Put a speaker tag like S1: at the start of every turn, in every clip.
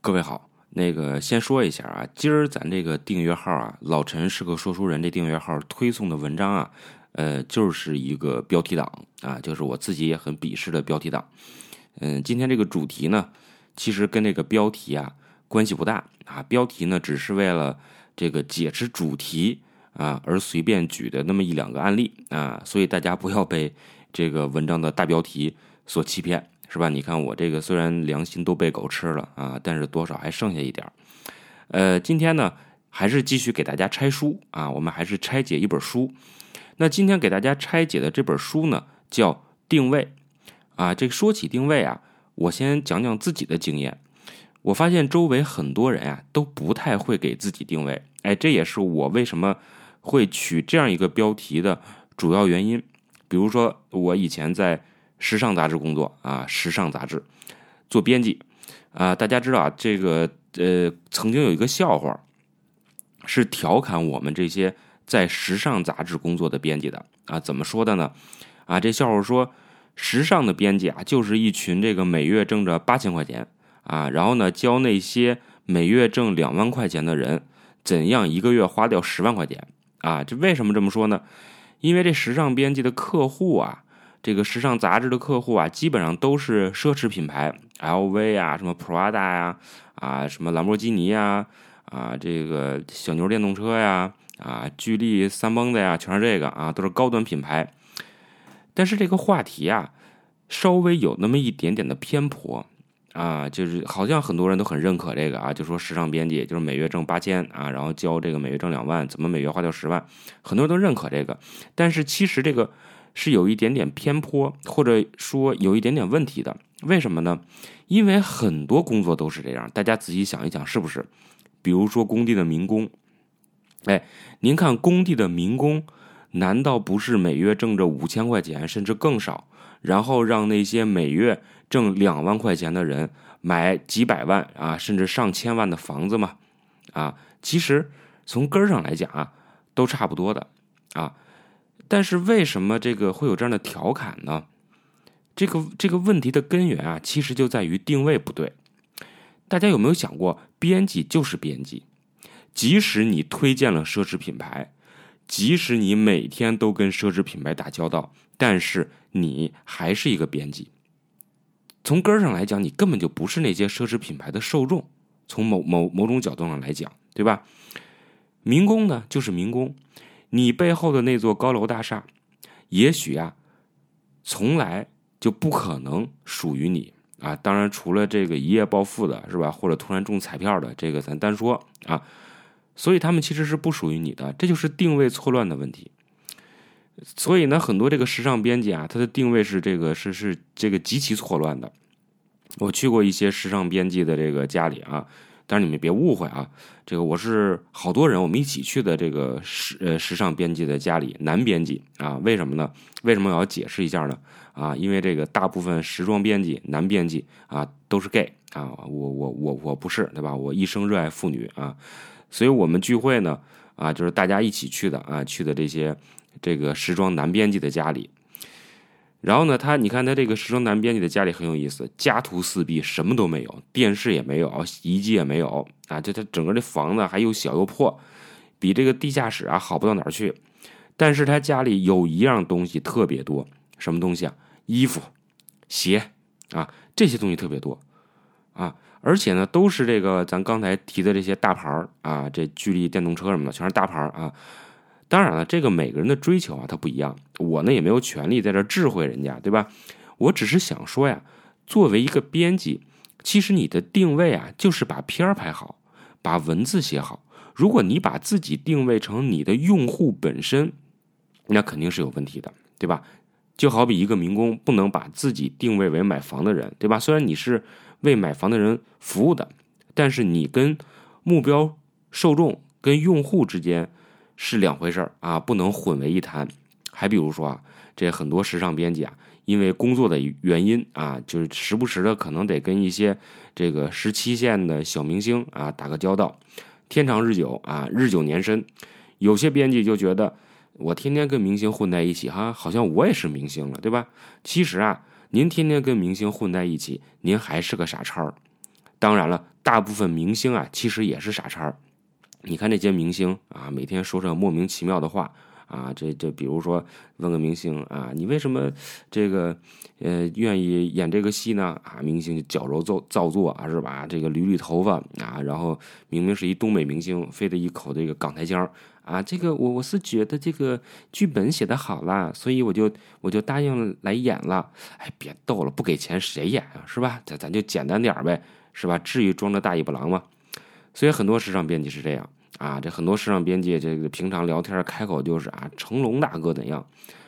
S1: 各位好，那个先说一下啊，今儿咱这个订阅号啊，老陈是个说书人，这订阅号推送的文章啊，呃，就是一个标题党啊，就是我自己也很鄙视的标题党。嗯，今天这个主题呢，其实跟这个标题啊关系不大啊，标题呢只是为了这个解释主题啊而随便举的那么一两个案例啊，所以大家不要被这个文章的大标题所欺骗。是吧？你看我这个虽然良心都被狗吃了啊，但是多少还剩下一点儿。呃，今天呢还是继续给大家拆书啊，我们还是拆解一本书。那今天给大家拆解的这本书呢叫定位啊。这个说起定位啊，我先讲讲自己的经验。我发现周围很多人啊都不太会给自己定位，哎，这也是我为什么会取这样一个标题的主要原因。比如说我以前在。时尚杂志工作啊，时尚杂志做编辑啊，大家知道啊，这个呃，曾经有一个笑话，是调侃我们这些在时尚杂志工作的编辑的啊，怎么说的呢？啊，这笑话说，时尚的编辑啊，就是一群这个每月挣着八千块钱啊，然后呢，教那些每月挣两万块钱的人，怎样一个月花掉十万块钱啊？这为什么这么说呢？因为这时尚编辑的客户啊。这个时尚杂志的客户啊，基本上都是奢侈品牌，LV 啊，什么 Prada 呀，啊，什么兰博基尼呀，啊，这个小牛电动车呀，啊，巨力三蹦子呀，全是这个啊，都是高端品牌。但是这个话题啊，稍微有那么一点点的偏颇啊，就是好像很多人都很认可这个啊，就说时尚编辑就是每月挣八千啊，然后交这个每月挣两万，怎么每月花掉十万？很多人都认可这个，但是其实这个。是有一点点偏颇，或者说有一点点问题的。为什么呢？因为很多工作都是这样。大家仔细想一想，是不是？比如说工地的民工，哎，您看工地的民工，难道不是每月挣着五千块钱，甚至更少，然后让那些每月挣两万块钱的人买几百万啊，甚至上千万的房子吗？啊，其实从根儿上来讲啊，都差不多的啊。但是为什么这个会有这样的调侃呢？这个这个问题的根源啊，其实就在于定位不对。大家有没有想过，编辑就是编辑，即使你推荐了奢侈品牌，即使你每天都跟奢侈品牌打交道，但是你还是一个编辑。从根儿上来讲，你根本就不是那些奢侈品牌的受众。从某某某种角度上来讲，对吧？民工呢，就是民工。你背后的那座高楼大厦，也许啊，从来就不可能属于你啊。当然，除了这个一夜暴富的是吧，或者突然中彩票的，这个咱单说啊。所以他们其实是不属于你的，这就是定位错乱的问题。所以呢，很多这个时尚编辑啊，他的定位是这个是是这个极其错乱的。我去过一些时尚编辑的这个家里啊。但是你们别误会啊，这个我是好多人我们一起去的这个时呃时尚编辑的家里，男编辑啊，为什么呢？为什么我要解释一下呢？啊，因为这个大部分时装编辑男编辑啊都是 gay 啊，我我我我不是对吧？我一生热爱妇女啊，所以我们聚会呢啊就是大家一起去的啊，去的这些这个时装男编辑的家里。然后呢，他你看他这个时装男编辑的家里很有意思，家徒四壁，什么都没有，电视也没有，洗衣机也没有啊，就他整个这房子还又小又破，比这个地下室啊好不到哪儿去。但是他家里有一样东西特别多，什么东西啊？衣服、鞋啊，这些东西特别多啊，而且呢，都是这个咱刚才提的这些大牌啊，这巨力电动车什么的，全是大牌啊。当然了，这个每个人的追求啊，他不一样。我呢也没有权利在这智慧人家，对吧？我只是想说呀，作为一个编辑，其实你的定位啊，就是把片儿拍好，把文字写好。如果你把自己定位成你的用户本身，那肯定是有问题的，对吧？就好比一个民工不能把自己定位为买房的人，对吧？虽然你是为买房的人服务的，但是你跟目标受众、跟用户之间。是两回事儿啊，不能混为一谈。还比如说啊，这很多时尚编辑啊，因为工作的原因啊，就是时不时的可能得跟一些这个十七线的小明星啊打个交道。天长日久啊，日久年深，有些编辑就觉得我天天跟明星混在一起哈，好像我也是明星了，对吧？其实啊，您天天跟明星混在一起，您还是个傻叉儿。当然了，大部分明星啊，其实也是傻叉你看那些明星啊，每天说着莫名其妙的话。啊，这这，比如说问个明星啊，你为什么这个呃愿意演这个戏呢？啊，明星矫揉造造作啊，是吧？这个捋捋头发啊，然后明明是一东北明星，非得一口这个港台腔啊。这个我我是觉得这个剧本写的好了，所以我就我就答应来演了。哎，别逗了，不给钱谁演啊？是吧？咱咱就简单点呗，是吧？至于装着大尾巴狼吗？所以很多时尚编辑是这样。啊，这很多时尚编辑，这个平常聊天开口就是啊，成龙大哥怎样，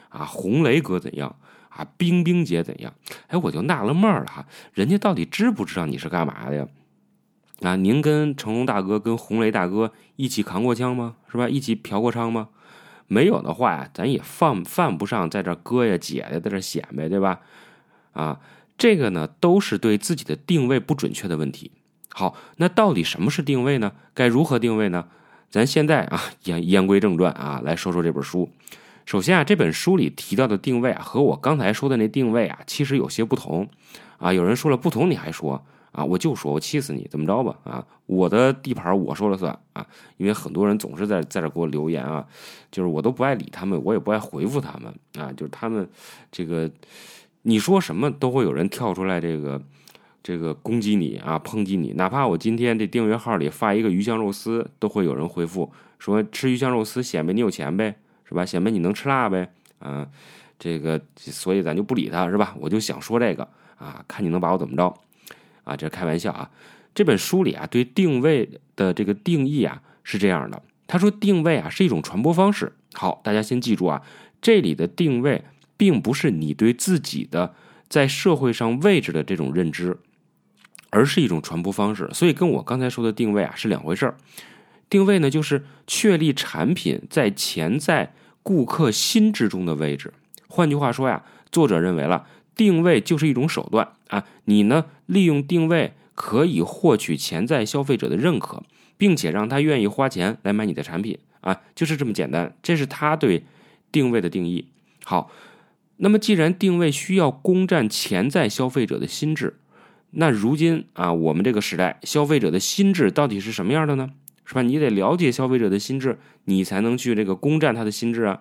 S1: 啊，红雷哥怎样，啊，冰冰姐怎样？哎，我就纳了闷了哈，人家到底知不知道你是干嘛的呀？啊，您跟成龙大哥、跟红雷大哥一起扛过枪吗？是吧？一起嫖过娼吗？没有的话呀，咱也犯犯不上在这哥呀姐呀在这显摆，对吧？啊，这个呢，都是对自己的定位不准确的问题。好，那到底什么是定位呢？该如何定位呢？咱现在啊，言言归正传啊，来说说这本书。首先啊，这本书里提到的定位啊，和我刚才说的那定位啊，其实有些不同啊。有人说了不同，你还说啊？我就说，我气死你，怎么着吧？啊，我的地盘我说了算啊。因为很多人总是在在这给我留言啊，就是我都不爱理他们，我也不爱回复他们啊。就是他们这个你说什么都会有人跳出来这个。这个攻击你啊，抨击你，哪怕我今天这订阅号里发一个鱼香肉丝，都会有人回复说吃鱼香肉丝显摆你有钱呗，是吧？显摆你能吃辣呗，啊，这个所以咱就不理他，是吧？我就想说这个啊，看你能把我怎么着啊？这开玩笑啊。这本书里啊，对定位的这个定义啊是这样的，他说定位啊是一种传播方式。好，大家先记住啊，这里的定位并不是你对自己的在社会上位置的这种认知。而是一种传播方式，所以跟我刚才说的定位啊是两回事儿。定位呢，就是确立产品在潜在顾客心智中的位置。换句话说呀，作者认为了定位就是一种手段啊，你呢利用定位可以获取潜在消费者的认可，并且让他愿意花钱来买你的产品啊，就是这么简单。这是他对定位的定义。好，那么既然定位需要攻占潜在消费者的心智。那如今啊，我们这个时代，消费者的心智到底是什么样的呢？是吧？你得了解消费者的心智，你才能去这个攻占他的心智啊。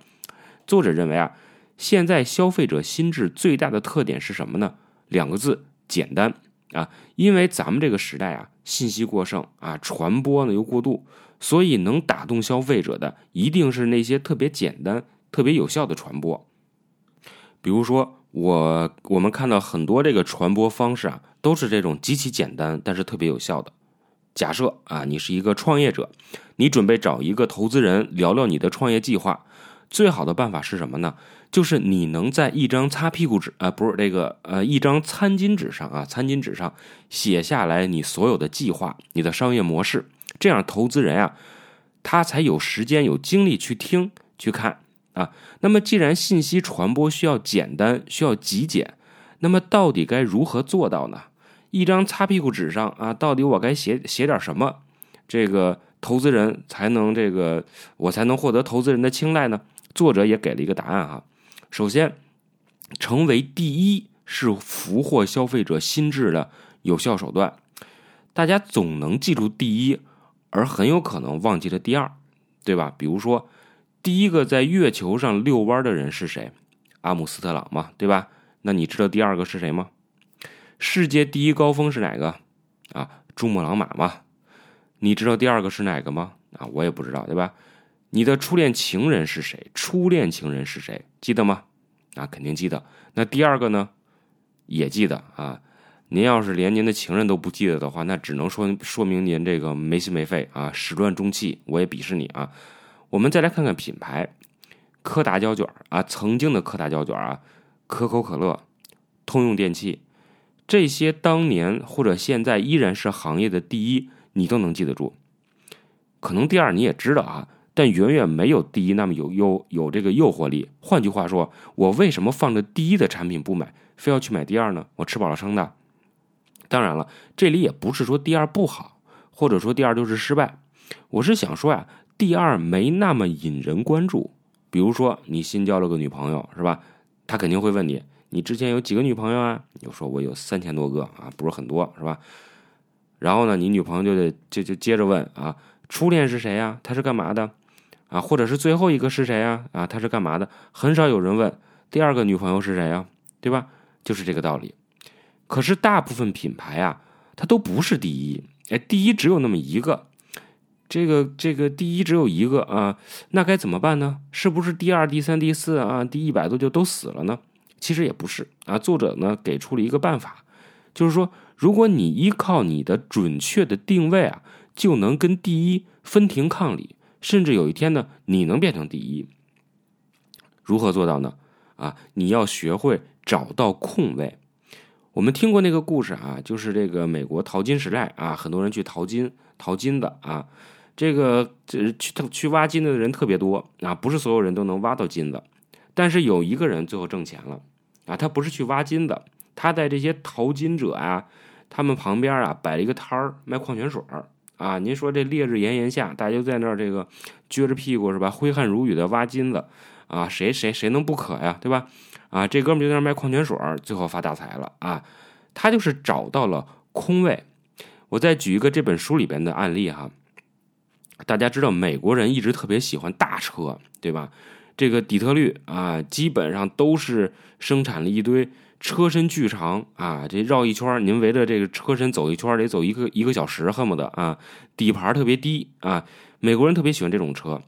S1: 作者认为啊，现在消费者心智最大的特点是什么呢？两个字：简单啊。因为咱们这个时代啊，信息过剩啊，传播呢又过度，所以能打动消费者的，一定是那些特别简单、特别有效的传播。比如说。我我们看到很多这个传播方式啊，都是这种极其简单，但是特别有效的。假设啊，你是一个创业者，你准备找一个投资人聊聊你的创业计划，最好的办法是什么呢？就是你能在一张擦屁股纸啊，不是这个呃，一张餐巾纸上啊，餐巾纸上写下来你所有的计划、你的商业模式，这样投资人啊，他才有时间、有精力去听、去看。啊，那么既然信息传播需要简单，需要极简，那么到底该如何做到呢？一张擦屁股纸上啊，到底我该写写点什么，这个投资人才能这个我才能获得投资人的青睐呢？作者也给了一个答案哈。首先，成为第一是俘获消费者心智的有效手段。大家总能记住第一，而很有可能忘记了第二，对吧？比如说。第一个在月球上遛弯的人是谁？阿姆斯特朗嘛，对吧？那你知道第二个是谁吗？世界第一高峰是哪个？啊，珠穆朗玛嘛。你知道第二个是哪个吗？啊，我也不知道，对吧？你的初恋情人是谁？初恋情人是谁？记得吗？啊，肯定记得。那第二个呢？也记得啊。您要是连您的情人都不记得的话，那只能说说明您这个没心没肺啊，始乱终弃。我也鄙视你啊。我们再来看看品牌，柯达胶卷啊，曾经的柯达胶卷啊，可口可乐、通用电器，这些当年或者现在依然是行业的第一，你都能记得住。可能第二你也知道啊，但远远没有第一那么有诱有这个诱惑力。换句话说，我为什么放着第一的产品不买，非要去买第二呢？我吃饱了撑的。当然了，这里也不是说第二不好，或者说第二就是失败。我是想说呀。第二没那么引人关注，比如说你新交了个女朋友是吧？他肯定会问你，你之前有几个女朋友啊？你就说我有三千多个啊，不是很多是吧？然后呢，你女朋友就得就就接着问啊，初恋是谁呀？他是干嘛的？啊，或者是最后一个是谁呀？啊，他是干嘛的？很少有人问第二个女朋友是谁呀？对吧？就是这个道理。可是大部分品牌啊，它都不是第一，哎，第一只有那么一个。这个这个第一只有一个啊，那该怎么办呢？是不是第二、第三、第四啊，第一百多就都死了呢？其实也不是啊。作者呢给出了一个办法，就是说，如果你依靠你的准确的定位啊，就能跟第一分庭抗礼，甚至有一天呢，你能变成第一。如何做到呢？啊，你要学会找到空位。我们听过那个故事啊，就是这个美国淘金时代啊，很多人去淘金、淘金的啊。这个这去去挖金子的人特别多啊，不是所有人都能挖到金子，但是有一个人最后挣钱了啊，他不是去挖金子，他在这些淘金者啊，他们旁边啊摆了一个摊儿卖矿泉水儿啊。您说这烈日炎炎下，大家就在那儿这个撅着屁股是吧，挥汗如雨的挖金子啊，谁谁谁能不渴呀，对吧？啊，这哥们就在那儿卖矿泉水儿，最后发大财了啊，他就是找到了空位。我再举一个这本书里边的案例哈。大家知道，美国人一直特别喜欢大车，对吧？这个底特律啊，基本上都是生产了一堆车身巨长啊，这绕一圈，您围着这个车身走一圈，得走一个一个小时，恨不得啊。底盘特别低啊，美国人特别喜欢这种车。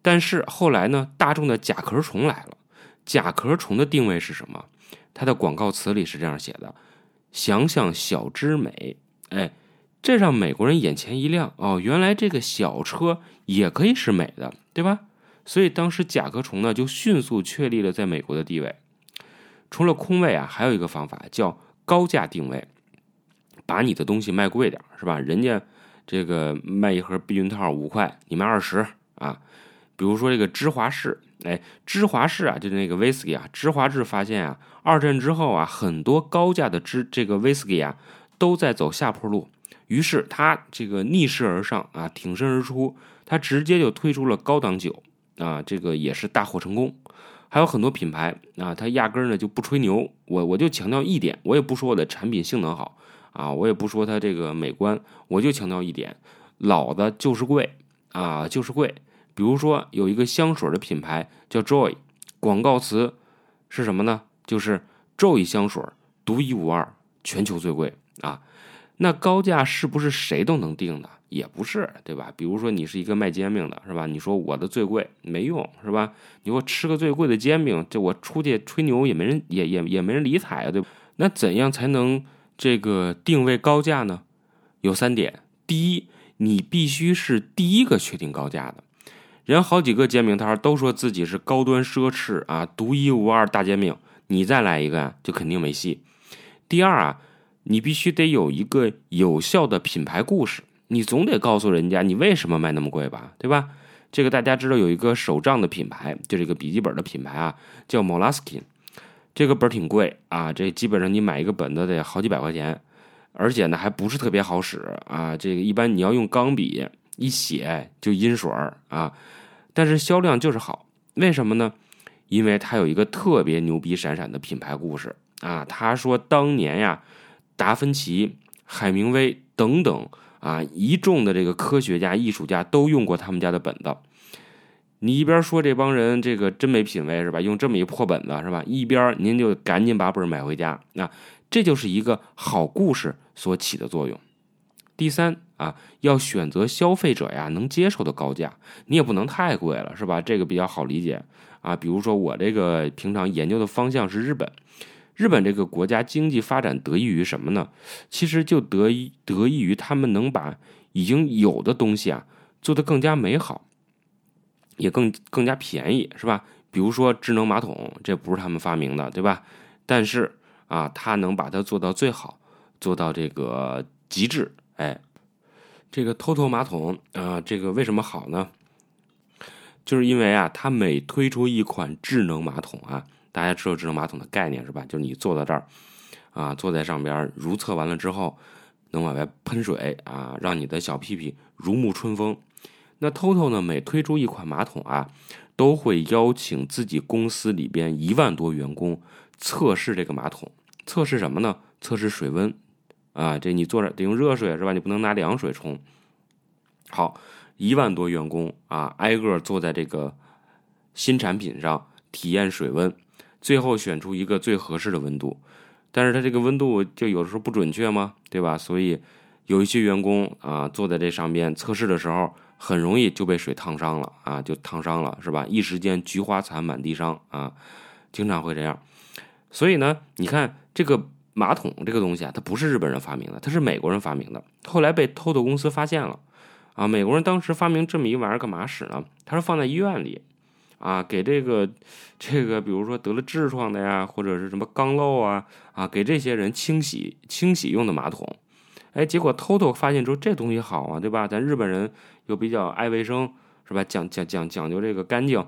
S1: 但是后来呢，大众的甲壳虫来了，甲壳虫的定位是什么？它的广告词里是这样写的：“想想小之美。”哎。这让美国人眼前一亮哦，原来这个小车也可以是美的，对吧？所以当时甲壳虫呢就迅速确立了在美国的地位。除了空位啊，还有一个方法叫高价定位，把你的东西卖贵点，是吧？人家这个卖一盒避孕套五块，你卖二十啊。比如说这个芝华士，哎，芝华士啊，就是那个威士忌啊，芝华士发现啊，二战之后啊，很多高价的芝这个威士忌啊都在走下坡路。于是他这个逆势而上啊，挺身而出，他直接就推出了高档酒啊，这个也是大获成功。还有很多品牌啊，他压根儿呢就不吹牛，我我就强调一点，我也不说我的产品性能好啊，我也不说它这个美观，我就强调一点，老的就是贵啊，就是贵。比如说有一个香水的品牌叫 Joy，广告词是什么呢？就是 Joy 香水独一无二，全球最贵啊。那高价是不是谁都能定的？也不是，对吧？比如说你是一个卖煎饼的，是吧？你说我的最贵没用，是吧？你给我吃个最贵的煎饼，这我出去吹牛也没人，也也也没人理睬啊，对吧？那怎样才能这个定位高价呢？有三点：第一，你必须是第一个确定高价的。人好几个煎饼摊都说自己是高端奢侈啊，独一无二大煎饼，你再来一个就肯定没戏。第二啊。你必须得有一个有效的品牌故事，你总得告诉人家你为什么卖那么贵吧，对吧？这个大家知道有一个手账的品牌，就这个笔记本的品牌啊，叫 Moleskin，这个本挺贵啊，这基本上你买一个本子得好几百块钱，而且呢还不是特别好使啊，这个一般你要用钢笔一写就阴水儿啊，但是销量就是好，为什么呢？因为它有一个特别牛逼闪闪的品牌故事啊，他说当年呀。达芬奇、海明威等等啊，一众的这个科学家、艺术家都用过他们家的本子。你一边说这帮人这个真没品位是吧？用这么一破本子是吧？一边您就赶紧把本买回家。那这就是一个好故事所起的作用。第三啊，要选择消费者呀能接受的高价，你也不能太贵了是吧？这个比较好理解啊。比如说我这个平常研究的方向是日本。日本这个国家经济发展得益于什么呢？其实就得益得益于他们能把已经有的东西啊做得更加美好，也更更加便宜，是吧？比如说智能马桶，这不是他们发明的，对吧？但是啊，他能把它做到最好，做到这个极致。哎，这个 TOTO 马桶啊，这个为什么好呢？就是因为啊，它每推出一款智能马桶啊。大家知道智能马桶的概念是吧？就是你坐在这儿，啊，坐在上边如厕完了之后，能往外喷水啊，让你的小屁屁如沐春风。那 TOTO 呢，每推出一款马桶啊，都会邀请自己公司里边一万多员工测试这个马桶。测试什么呢？测试水温，啊，这你坐着得用热水是吧？你不能拿凉水冲。好，一万多员工啊，挨个坐在这个新产品上体验水温，最后选出一个最合适的温度。但是它这个温度就有时候不准确吗？对吧？所以有一些员工啊，坐在这上边测试的时候，很容易就被水烫伤了啊，就烫伤了是吧？一时间菊花残满地伤啊，经常会这样。所以呢，你看这个马桶这个东西啊，它不是日本人发明的，它是美国人发明的，后来被 TOTO 公司发现了啊。美国人当时发明这么一玩意儿干嘛使呢？他说放在医院里。啊，给这个这个，比如说得了痔疮的呀，或者是什么肛瘘啊，啊，给这些人清洗清洗用的马桶，哎，结果偷偷发现之后，这东西好啊，对吧？咱日本人又比较爱卫生，是吧？讲讲讲讲究这个干净，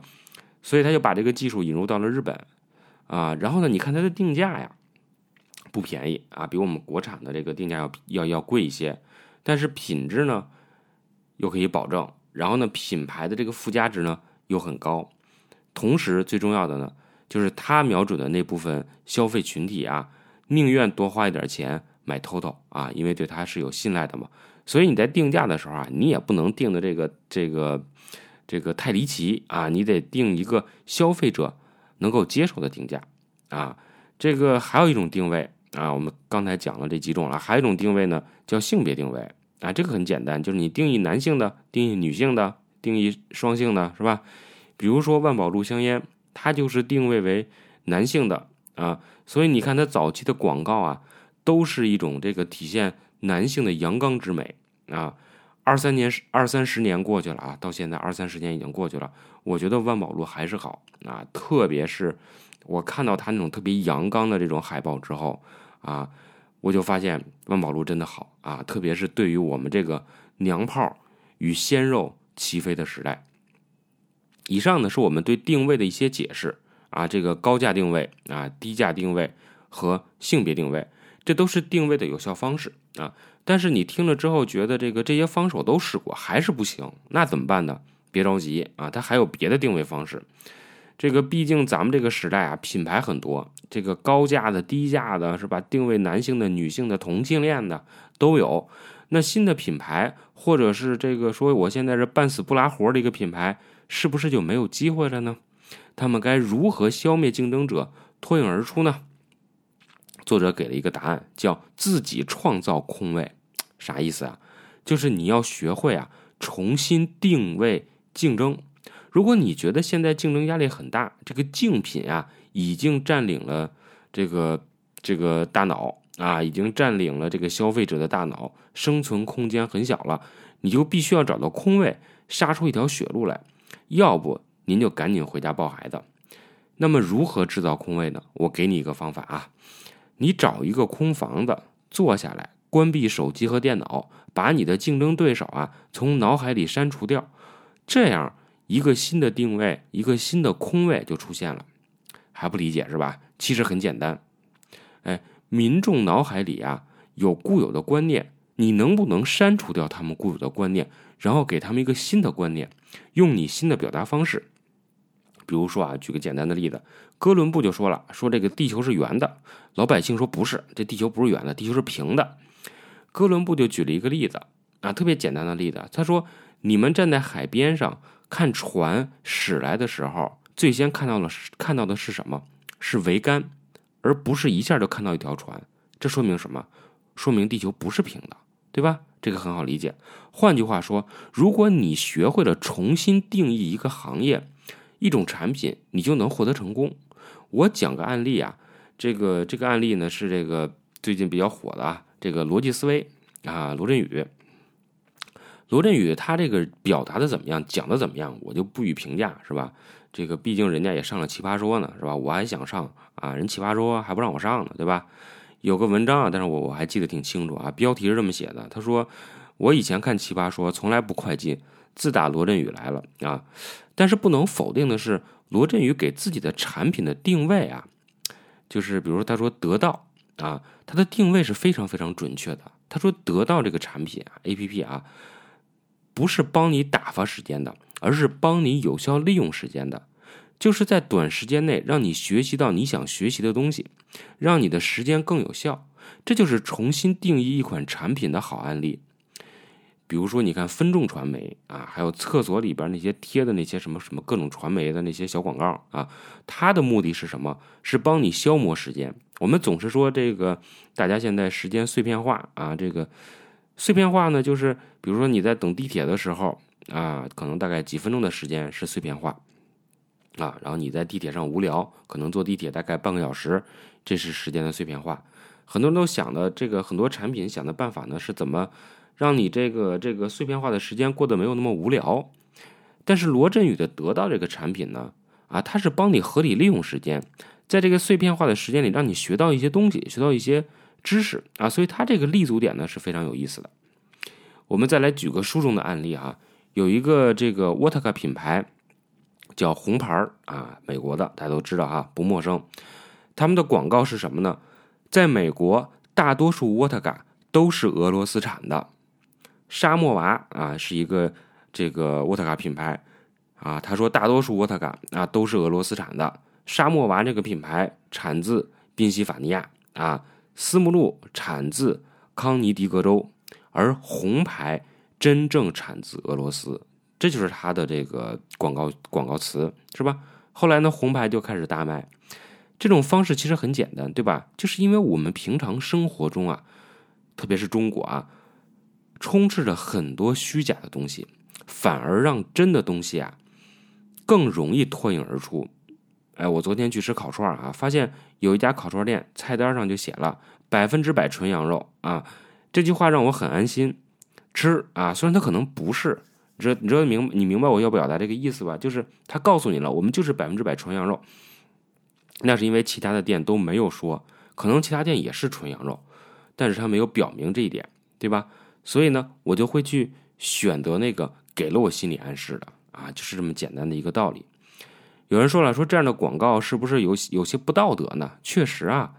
S1: 所以他就把这个技术引入到了日本，啊，然后呢，你看它的定价呀，不便宜啊，比我们国产的这个定价要要要贵一些，但是品质呢又可以保证，然后呢，品牌的这个附加值呢又很高。同时，最重要的呢，就是他瞄准的那部分消费群体啊，宁愿多花一点钱买 TOTO 啊，因为对他是有信赖的嘛。所以你在定价的时候啊，你也不能定的这个这个这个太离奇啊，你得定一个消费者能够接受的定价啊。这个还有一种定位啊，我们刚才讲了这几种了，还有一种定位呢，叫性别定位啊。这个很简单，就是你定义男性的，定义女性的，定义双性的，是吧？比如说万宝路香烟，它就是定位为男性的啊，所以你看它早期的广告啊，都是一种这个体现男性的阳刚之美啊。二三年二三十年过去了啊，到现在二三十年已经过去了，我觉得万宝路还是好啊，特别是我看到它那种特别阳刚的这种海报之后啊，我就发现万宝路真的好啊，特别是对于我们这个娘炮与鲜肉齐飞的时代。以上呢是我们对定位的一些解释啊，这个高价定位啊、低价定位和性别定位，这都是定位的有效方式啊。但是你听了之后觉得这个这些方式我都试过还是不行，那怎么办呢？别着急啊，它还有别的定位方式。这个毕竟咱们这个时代啊，品牌很多，这个高价的、低价的，是吧？定位男性的、女性的、同性恋的都有。那新的品牌，或者是这个说我现在是半死不拉活的一个品牌。是不是就没有机会了呢？他们该如何消灭竞争者，脱颖而出呢？作者给了一个答案，叫自己创造空位。啥意思啊？就是你要学会啊，重新定位竞争。如果你觉得现在竞争压力很大，这个竞品啊已经占领了这个这个大脑啊，已经占领了这个消费者的大脑，生存空间很小了，你就必须要找到空位，杀出一条血路来。要不您就赶紧回家抱孩子。那么如何制造空位呢？我给你一个方法啊，你找一个空房子坐下来，关闭手机和电脑，把你的竞争对手啊从脑海里删除掉，这样一个新的定位，一个新的空位就出现了。还不理解是吧？其实很简单，哎，民众脑海里啊有固有的观念，你能不能删除掉他们固有的观念？然后给他们一个新的观念，用你新的表达方式，比如说啊，举个简单的例子，哥伦布就说了，说这个地球是圆的，老百姓说不是，这地球不是圆的，地球是平的。哥伦布就举了一个例子啊，特别简单的例子，他说，你们站在海边上看船驶来的时候，最先看到了看到的是什么？是桅杆，而不是一下就看到一条船。这说明什么？说明地球不是平的，对吧？这个很好理解。换句话说，如果你学会了重新定义一个行业、一种产品，你就能获得成功。我讲个案例啊，这个这个案例呢是这个最近比较火的啊，这个逻辑思维啊，罗振宇。罗振宇他这个表达的怎么样，讲的怎么样，我就不予评价，是吧？这个毕竟人家也上了奇葩说呢，是吧？我还想上啊，人奇葩说还不让我上呢，对吧？有个文章啊，但是我我还记得挺清楚啊。标题是这么写的：他说，我以前看《奇葩说》从来不快进，自打罗振宇来了啊。但是不能否定的是，罗振宇给自己的产品的定位啊，就是比如说他说得到啊，他的定位是非常非常准确的。他说得到这个产品啊，A P P 啊，不是帮你打发时间的，而是帮你有效利用时间的。就是在短时间内让你学习到你想学习的东西，让你的时间更有效。这就是重新定义一款产品的好案例。比如说，你看分众传媒啊，还有厕所里边那些贴的那些什么什么各种传媒的那些小广告啊，它的目的是什么？是帮你消磨时间。我们总是说这个，大家现在时间碎片化啊，这个碎片化呢，就是比如说你在等地铁的时候啊，可能大概几分钟的时间是碎片化啊，然后你在地铁上无聊，可能坐地铁大概半个小时，这是时间的碎片化。很多人都想的这个很多产品想的办法呢，是怎么？让你这个这个碎片化的时间过得没有那么无聊，但是罗振宇的得到这个产品呢，啊，它是帮你合理利用时间，在这个碎片化的时间里，让你学到一些东西，学到一些知识啊，所以它这个立足点呢是非常有意思的。我们再来举个书中的案例哈，有一个这个沃特卡品牌叫红牌儿啊，美国的大家都知道哈，不陌生。他们的广告是什么呢？在美国，大多数沃特卡都是俄罗斯产的。沙漠娃啊，是一个这个沃特卡品牌啊。他说，大多数沃特卡啊都是俄罗斯产的。沙漠娃这个品牌产自宾夕法尼亚啊，斯目录产自康尼迪格州，而红牌真正产自俄罗斯。这就是他的这个广告广告词，是吧？后来呢，红牌就开始大卖。这种方式其实很简单，对吧？就是因为我们平常生活中啊，特别是中国啊。充斥着很多虚假的东西，反而让真的东西啊更容易脱颖而出。哎，我昨天去吃烤串啊，发现有一家烤串店菜单上就写了百分之百纯羊肉啊，这句话让我很安心吃啊。虽然它可能不是，你知你知道明你明白我要表达这个意思吧？就是他告诉你了，我们就是百分之百纯羊肉，那是因为其他的店都没有说，可能其他店也是纯羊肉，但是他没有表明这一点，对吧？所以呢，我就会去选择那个给了我心理暗示的啊，就是这么简单的一个道理。有人说了，说这样的广告是不是有有些不道德呢？确实啊，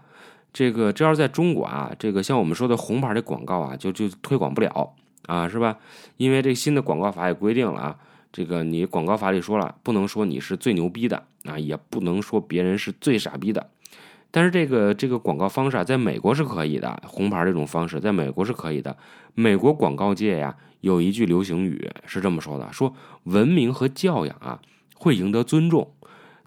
S1: 这个这要是在中国啊，这个像我们说的红牌的广告啊，就就推广不了啊，是吧？因为这新的广告法也规定了啊，这个你广告法里说了，不能说你是最牛逼的啊，也不能说别人是最傻逼的。但是这个这个广告方式啊，在美国是可以的，红牌这种方式在美国是可以的。美国广告界呀，有一句流行语是这么说的：说文明和教养啊，会赢得尊重，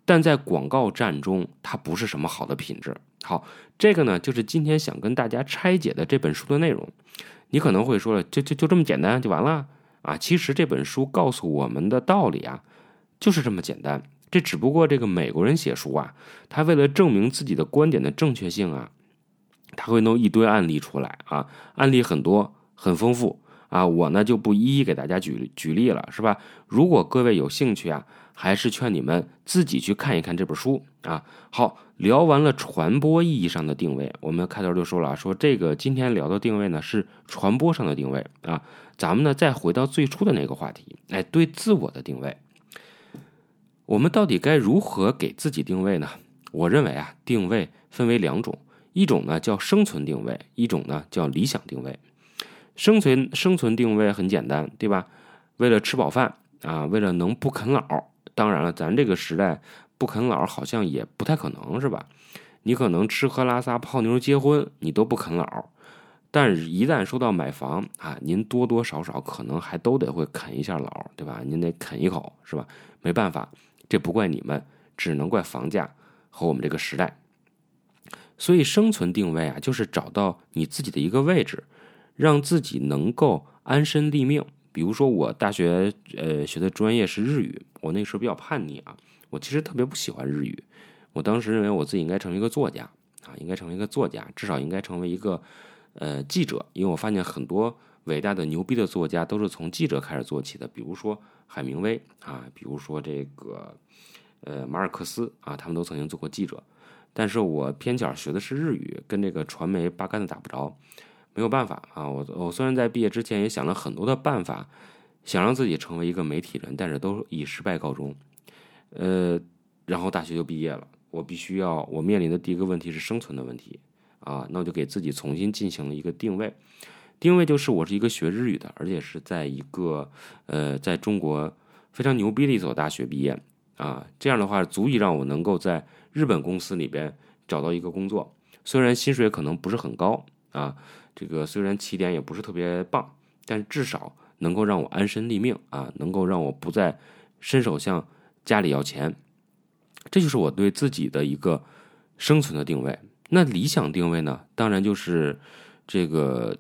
S1: 但在广告战中，它不是什么好的品质。好，这个呢，就是今天想跟大家拆解的这本书的内容。你可能会说了，就就就这么简单就完了啊？其实这本书告诉我们的道理啊，就是这么简单。这只不过这个美国人写书啊，他为了证明自己的观点的正确性啊，他会弄一堆案例出来啊，案例很多很丰富啊，我呢就不一一给大家举举例了，是吧？如果各位有兴趣啊，还是劝你们自己去看一看这本书啊。好，聊完了传播意义上的定位，我们开头就说了啊，说这个今天聊的定位呢是传播上的定位啊，咱们呢再回到最初的那个话题，哎，对自我的定位。我们到底该如何给自己定位呢？我认为啊，定位分为两种，一种呢叫生存定位，一种呢叫理想定位。生存生存定位很简单，对吧？为了吃饱饭啊，为了能不啃老。当然了，咱这个时代不啃老好像也不太可能，是吧？你可能吃喝拉撒泡妞结婚，你都不啃老，但是一旦说到买房啊，您多多少少可能还都得会啃一下老，对吧？您得啃一口，是吧？没办法。这不怪你们，只能怪房价和我们这个时代。所以生存定位啊，就是找到你自己的一个位置，让自己能够安身立命。比如说，我大学呃学的专业是日语，我那时候比较叛逆啊，我其实特别不喜欢日语。我当时认为我自己应该成为一个作家啊，应该成为一个作家，至少应该成为一个呃记者，因为我发现很多伟大的牛逼的作家都是从记者开始做起的，比如说。海明威啊，比如说这个，呃，马尔克斯啊，他们都曾经做过记者。但是我偏巧学的是日语，跟这个传媒八竿子打不着，没有办法啊。我我虽然在毕业之前也想了很多的办法，想让自己成为一个媒体人，但是都以失败告终。呃，然后大学就毕业了，我必须要，我面临的第一个问题是生存的问题啊，那我就给自己重新进行了一个定位。定位就是我是一个学日语的，而且是在一个呃，在中国非常牛逼的一所大学毕业啊，这样的话足以让我能够在日本公司里边找到一个工作。虽然薪水可能不是很高啊，这个虽然起点也不是特别棒，但至少能够让我安身立命啊，能够让我不再伸手向家里要钱。这就是我对自己的一个生存的定位。那理想定位呢？当然就是这个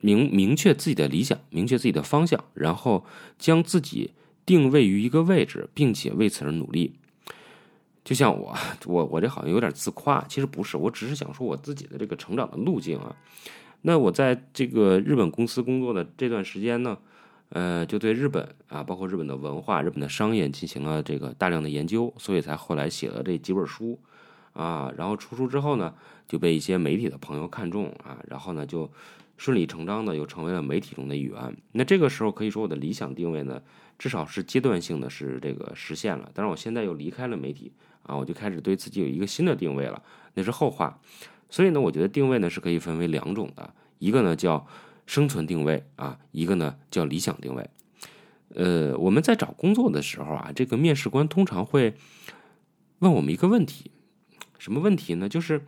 S1: 明明确自己的理想，明确自己的方向，然后将自己定位于一个位置，并且为此而努力。就像我，我我这好像有点自夸，其实不是，我只是想说我自己的这个成长的路径啊。那我在这个日本公司工作的这段时间呢？呃，就对日本啊，包括日本的文化、日本的商业进行了这个大量的研究，所以才后来写了这几本书，啊，然后出书之后呢，就被一些媒体的朋友看中啊，然后呢，就顺理成章的又成为了媒体中的一员。那这个时候可以说我的理想定位呢，至少是阶段性的是这个实现了。但是我现在又离开了媒体啊，我就开始对自己有一个新的定位了，那是后话。所以呢，我觉得定位呢是可以分为两种的，一个呢叫。生存定位啊，一个呢叫理想定位。呃，我们在找工作的时候啊，这个面试官通常会问我们一个问题，什么问题呢？就是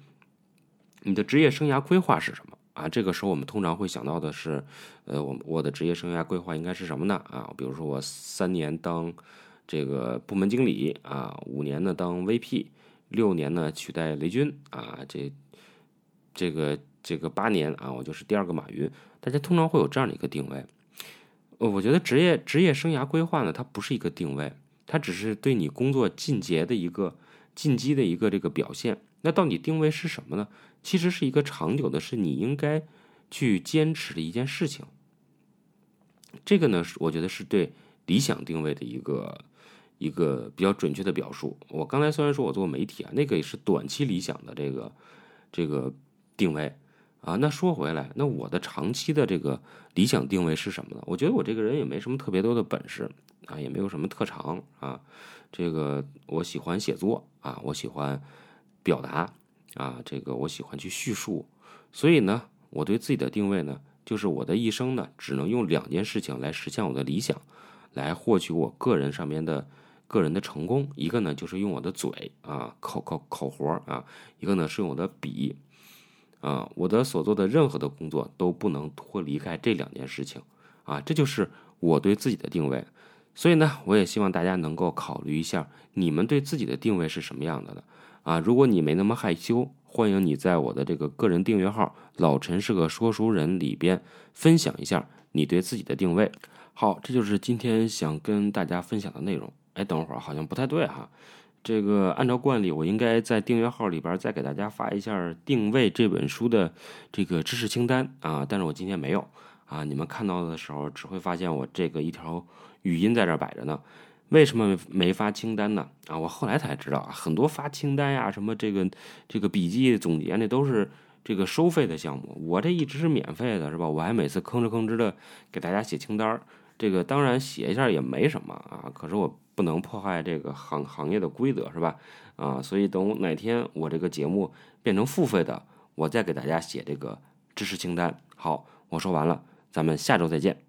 S1: 你的职业生涯规划是什么啊？这个时候我们通常会想到的是，呃，我我的职业生涯规划应该是什么呢？啊，比如说我三年当这个部门经理啊，五年呢当 VP，六年呢取代雷军啊，这这个这个八年啊，我就是第二个马云。大家通常会有这样的一个定位，呃，我觉得职业职业生涯规划呢，它不是一个定位，它只是对你工作进阶的一个进击的一个这个表现。那到底定位是什么呢？其实是一个长久的，是你应该去坚持的一件事情。这个呢，是我觉得是对理想定位的一个一个比较准确的表述。我刚才虽然说我做媒体啊，那个也是短期理想的这个这个定位。啊，那说回来，那我的长期的这个理想定位是什么呢？我觉得我这个人也没什么特别多的本事啊，也没有什么特长啊。这个我喜欢写作啊，我喜欢表达啊，这个我喜欢去叙述。所以呢，我对自己的定位呢，就是我的一生呢，只能用两件事情来实现我的理想，来获取我个人上面的个人的成功。一个呢，就是用我的嘴啊，口口口活啊；一个呢，是用我的笔。啊，我的所做的任何的工作都不能脱离开这两件事情，啊，这就是我对自己的定位。所以呢，我也希望大家能够考虑一下，你们对自己的定位是什么样的的啊？如果你没那么害羞，欢迎你在我的这个个人订阅号“老陈是个说书人”里边分享一下你对自己的定位。好，这就是今天想跟大家分享的内容。哎，等会儿好像不太对哈。这个按照惯例，我应该在订阅号里边再给大家发一下《定位》这本书的这个知识清单啊，但是我今天没有啊。你们看到的时候，只会发现我这个一条语音在这摆着呢。为什么没发清单呢？啊，我后来才知道啊，很多发清单呀，什么这个这个笔记总结那都是这个收费的项目，我这一直是免费的，是吧？我还每次吭哧吭哧的给大家写清单这个当然写一下也没什么啊，可是我。不能破坏这个行行业的规则，是吧？啊，所以等哪天我这个节目变成付费的，我再给大家写这个知识清单。好，我说完了，咱们下周再见。